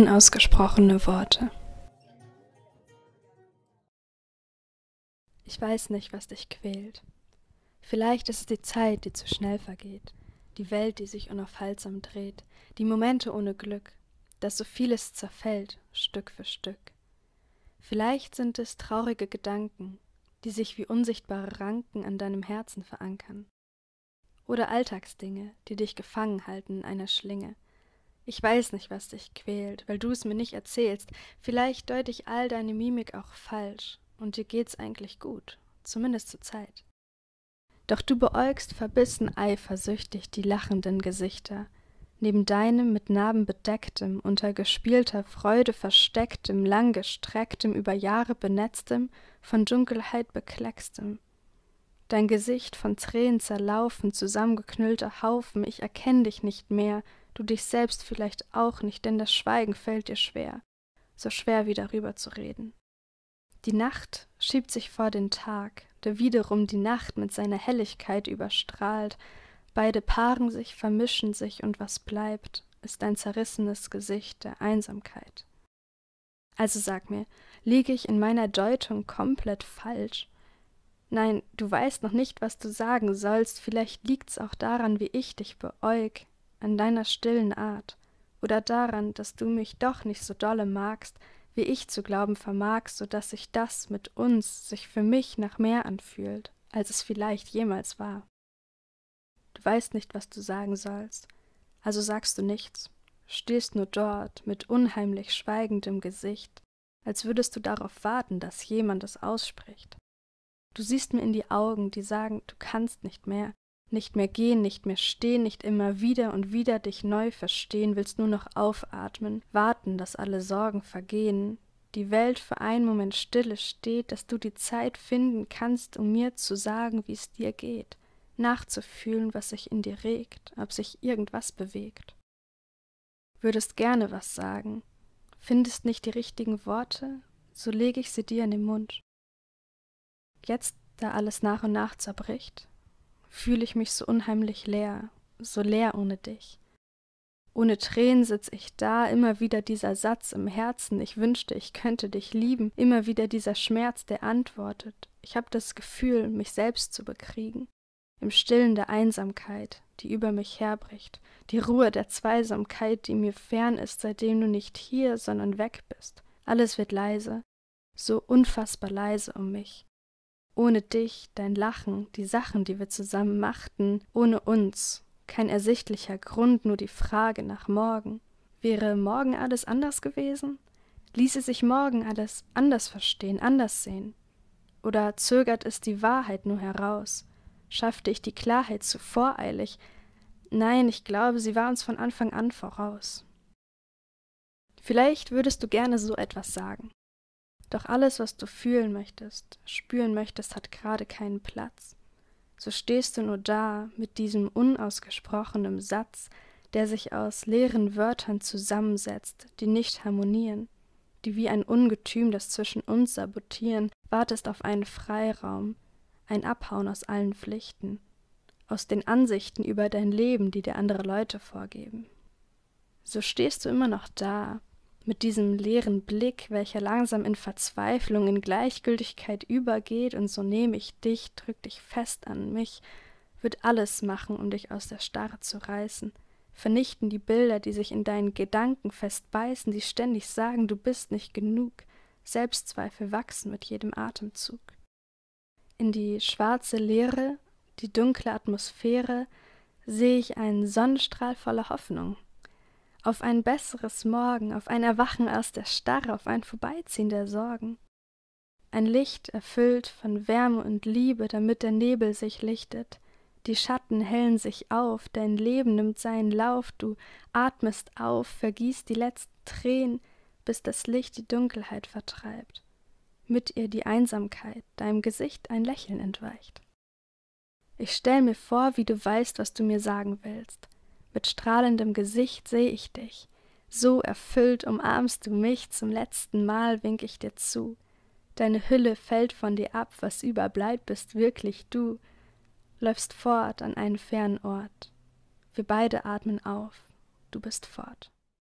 Unausgesprochene Worte. Ich weiß nicht, was dich quält. Vielleicht ist es die Zeit, die zu schnell vergeht, die Welt, die sich unaufhaltsam dreht, die Momente ohne Glück, dass so vieles zerfällt, Stück für Stück. Vielleicht sind es traurige Gedanken, die sich wie unsichtbare Ranken an deinem Herzen verankern. Oder Alltagsdinge, die dich gefangen halten in einer Schlinge, ich weiß nicht, was dich quält, weil du es mir nicht erzählst. Vielleicht deute ich all deine Mimik auch falsch, und dir geht's eigentlich gut, zumindest zur Zeit. Doch du beäugst verbissen eifersüchtig die lachenden Gesichter, neben deinem mit Narben bedecktem, unter gespielter Freude verstecktem, langgestrecktem, über Jahre benetztem, von Dunkelheit bekleckstem. Dein Gesicht von Tränen zerlaufen, zusammengeknüllter Haufen, ich erkenn dich nicht mehr, du dich selbst vielleicht auch nicht, denn das Schweigen fällt dir schwer, so schwer wie darüber zu reden. Die Nacht schiebt sich vor den Tag, der wiederum die Nacht mit seiner Helligkeit überstrahlt, beide paaren sich, vermischen sich, und was bleibt, ist ein zerrissenes Gesicht der Einsamkeit. Also sag mir, liege ich in meiner Deutung komplett falsch? Nein, du weißt noch nicht, was du sagen sollst, vielleicht liegt's auch daran, wie ich dich beäug, an deiner stillen Art oder daran, dass du mich doch nicht so dolle magst, wie ich zu glauben vermag, so dass sich das mit uns sich für mich nach mehr anfühlt, als es vielleicht jemals war. Du weißt nicht, was du sagen sollst, also sagst du nichts, stehst nur dort mit unheimlich schweigendem Gesicht, als würdest du darauf warten, dass jemand es ausspricht. Du siehst mir in die Augen, die sagen, du kannst nicht mehr, nicht mehr gehen, nicht mehr stehen, nicht immer wieder und wieder dich neu verstehen, willst nur noch aufatmen, warten, dass alle Sorgen vergehen, die Welt für einen Moment stille steht, dass du die Zeit finden kannst, um mir zu sagen, wie es dir geht, nachzufühlen, was sich in dir regt, ob sich irgendwas bewegt. Würdest gerne was sagen, findest nicht die richtigen Worte, so lege ich sie dir in den Mund. Jetzt, da alles nach und nach zerbricht, fühle ich mich so unheimlich leer, so leer ohne dich. Ohne Tränen sitz ich da, immer wieder dieser Satz im Herzen, ich wünschte, ich könnte dich lieben, immer wieder dieser Schmerz, der antwortet. Ich hab das Gefühl, mich selbst zu bekriegen. Im Stillen der Einsamkeit, die über mich herbricht, die Ruhe der Zweisamkeit, die mir fern ist, seitdem du nicht hier, sondern weg bist. Alles wird leise, so unfassbar leise um mich. Ohne dich, dein Lachen, die Sachen, die wir zusammen machten, ohne uns, kein ersichtlicher Grund, nur die Frage nach morgen. Wäre morgen alles anders gewesen? Ließe sich morgen alles anders verstehen, anders sehen? Oder zögert es die Wahrheit nur heraus? Schaffte ich die Klarheit zu voreilig? Nein, ich glaube, sie war uns von Anfang an voraus. Vielleicht würdest du gerne so etwas sagen. Doch alles, was du fühlen möchtest, spüren möchtest, hat gerade keinen Platz. So stehst du nur da mit diesem unausgesprochenen Satz, der sich aus leeren Wörtern zusammensetzt, die nicht harmonieren, die wie ein Ungetüm, das zwischen uns sabotieren, wartest auf einen Freiraum, ein Abhauen aus allen Pflichten, aus den Ansichten über dein Leben, die dir andere Leute vorgeben. So stehst du immer noch da, mit diesem leeren Blick, welcher langsam in Verzweiflung, in Gleichgültigkeit übergeht, und so nehme ich dich, drück dich fest an mich, wird alles machen, um dich aus der Starre zu reißen, vernichten die Bilder, die sich in deinen Gedanken festbeißen, die ständig sagen, du bist nicht genug, Selbstzweifel wachsen mit jedem Atemzug. In die schwarze Leere, die dunkle Atmosphäre, sehe ich einen Sonnenstrahl voller Hoffnung, auf ein besseres Morgen, auf ein Erwachen aus der Starre, auf ein Vorbeiziehen der Sorgen. Ein Licht erfüllt von Wärme und Liebe, damit der Nebel sich lichtet. Die Schatten hellen sich auf, dein Leben nimmt seinen Lauf, du atmest auf, vergießt die letzten Tränen, bis das Licht die Dunkelheit vertreibt. Mit ihr die Einsamkeit, deinem Gesicht ein Lächeln entweicht. Ich stell mir vor, wie du weißt, was du mir sagen willst. Mit strahlendem Gesicht seh ich dich. So erfüllt umarmst du mich, zum letzten Mal wink ich dir zu. Deine Hülle fällt von dir ab, was überbleibt, bist wirklich du. Läufst fort an einen fernen Ort. Wir beide atmen auf, du bist fort.